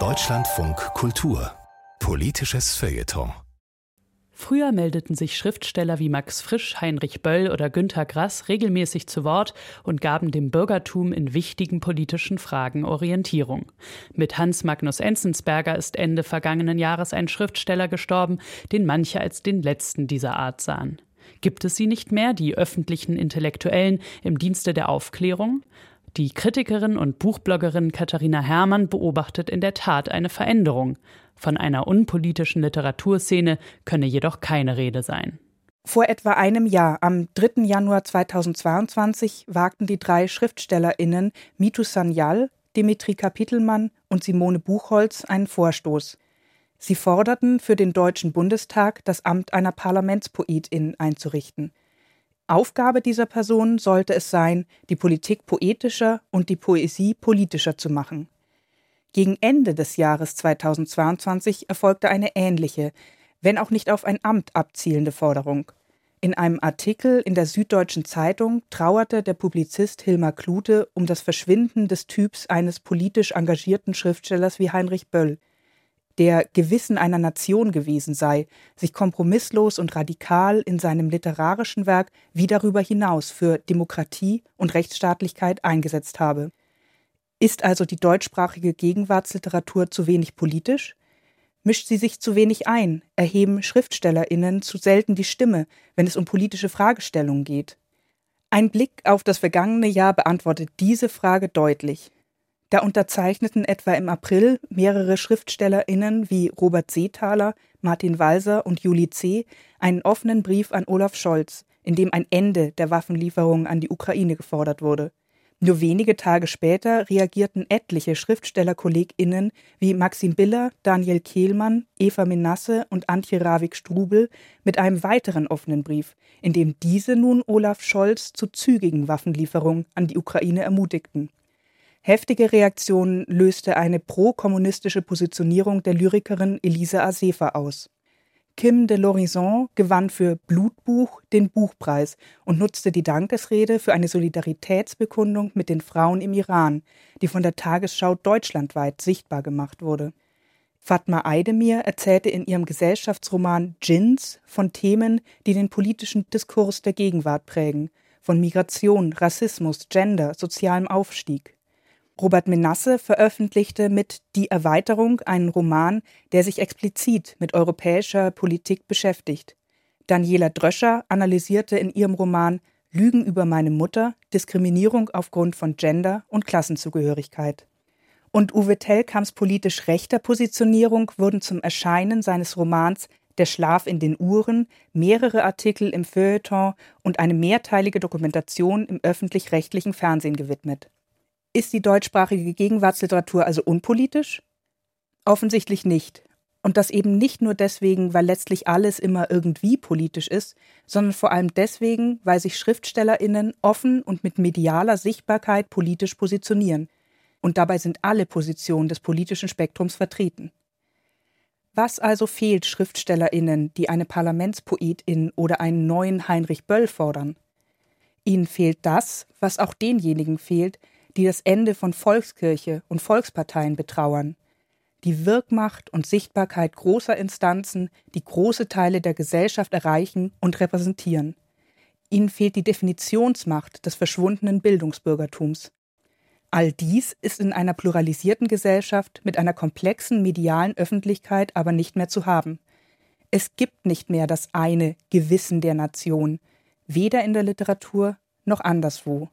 Deutschlandfunk Kultur Politisches Feuilleton Früher meldeten sich Schriftsteller wie Max Frisch, Heinrich Böll oder Günter Grass regelmäßig zu Wort und gaben dem Bürgertum in wichtigen politischen Fragen Orientierung. Mit Hans Magnus Enzensberger ist Ende vergangenen Jahres ein Schriftsteller gestorben, den manche als den letzten dieser Art sahen. Gibt es sie nicht mehr, die öffentlichen Intellektuellen im Dienste der Aufklärung? Die Kritikerin und Buchbloggerin Katharina Herrmann beobachtet in der Tat eine Veränderung. Von einer unpolitischen Literaturszene könne jedoch keine Rede sein. Vor etwa einem Jahr, am 3. Januar 2022, wagten die drei SchriftstellerInnen Mitu Sanyal, Dimitri Kapitelmann und Simone Buchholz einen Vorstoß. Sie forderten, für den Deutschen Bundestag das Amt einer Parlamentspoetin einzurichten. Aufgabe dieser Person sollte es sein, die Politik poetischer und die Poesie politischer zu machen. Gegen Ende des Jahres 2022 erfolgte eine ähnliche, wenn auch nicht auf ein Amt abzielende Forderung. In einem Artikel in der Süddeutschen Zeitung trauerte der Publizist Hilmar Klute um das Verschwinden des Typs eines politisch engagierten Schriftstellers wie Heinrich Böll, der Gewissen einer Nation gewesen sei, sich kompromisslos und radikal in seinem literarischen Werk wie darüber hinaus für Demokratie und Rechtsstaatlichkeit eingesetzt habe. Ist also die deutschsprachige Gegenwartsliteratur zu wenig politisch? Mischt sie sich zu wenig ein? Erheben Schriftstellerinnen zu selten die Stimme, wenn es um politische Fragestellungen geht? Ein Blick auf das vergangene Jahr beantwortet diese Frage deutlich. Da unterzeichneten etwa im April mehrere SchriftstellerInnen wie Robert Seethaler, Martin Walser und Juli C. einen offenen Brief an Olaf Scholz, in dem ein Ende der Waffenlieferungen an die Ukraine gefordert wurde. Nur wenige Tage später reagierten etliche SchriftstellerkollegInnen wie Maxim Biller, Daniel Kehlmann, Eva Menasse und Antje Ravik-Strubel mit einem weiteren offenen Brief, in dem diese nun Olaf Scholz zu zügigen Waffenlieferungen an die Ukraine ermutigten. Heftige Reaktionen löste eine pro-kommunistische Positionierung der Lyrikerin Elise Asefa aus. Kim de l'Horizon gewann für Blutbuch den Buchpreis und nutzte die Dankesrede für eine Solidaritätsbekundung mit den Frauen im Iran, die von der Tagesschau deutschlandweit sichtbar gemacht wurde. Fatma Eidemir erzählte in ihrem Gesellschaftsroman Djinns von Themen, die den politischen Diskurs der Gegenwart prägen, von Migration, Rassismus, Gender, sozialem Aufstieg. Robert Menasse veröffentlichte mit Die Erweiterung einen Roman, der sich explizit mit europäischer Politik beschäftigt. Daniela Dröscher analysierte in ihrem Roman Lügen über meine Mutter, Diskriminierung aufgrund von Gender und Klassenzugehörigkeit. Und Uwe Tellkamps politisch rechter Positionierung wurden zum Erscheinen seines Romans Der Schlaf in den Uhren mehrere Artikel im Feuilleton und eine mehrteilige Dokumentation im öffentlich-rechtlichen Fernsehen gewidmet. Ist die deutschsprachige Gegenwartsliteratur also unpolitisch? Offensichtlich nicht. Und das eben nicht nur deswegen, weil letztlich alles immer irgendwie politisch ist, sondern vor allem deswegen, weil sich Schriftstellerinnen offen und mit medialer Sichtbarkeit politisch positionieren. Und dabei sind alle Positionen des politischen Spektrums vertreten. Was also fehlt Schriftstellerinnen, die eine Parlamentspoetin oder einen neuen Heinrich Böll fordern? Ihnen fehlt das, was auch denjenigen fehlt, die das Ende von Volkskirche und Volksparteien betrauern, die Wirkmacht und Sichtbarkeit großer Instanzen, die große Teile der Gesellschaft erreichen und repräsentieren. Ihnen fehlt die Definitionsmacht des verschwundenen Bildungsbürgertums. All dies ist in einer pluralisierten Gesellschaft mit einer komplexen medialen Öffentlichkeit aber nicht mehr zu haben. Es gibt nicht mehr das eine Gewissen der Nation, weder in der Literatur noch anderswo.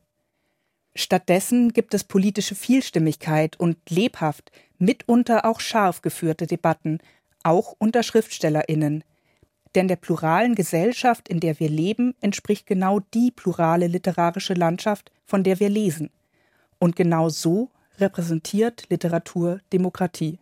Stattdessen gibt es politische Vielstimmigkeit und lebhaft, mitunter auch scharf geführte Debatten, auch unter Schriftstellerinnen. Denn der pluralen Gesellschaft, in der wir leben, entspricht genau die plurale literarische Landschaft, von der wir lesen. Und genau so repräsentiert Literatur Demokratie.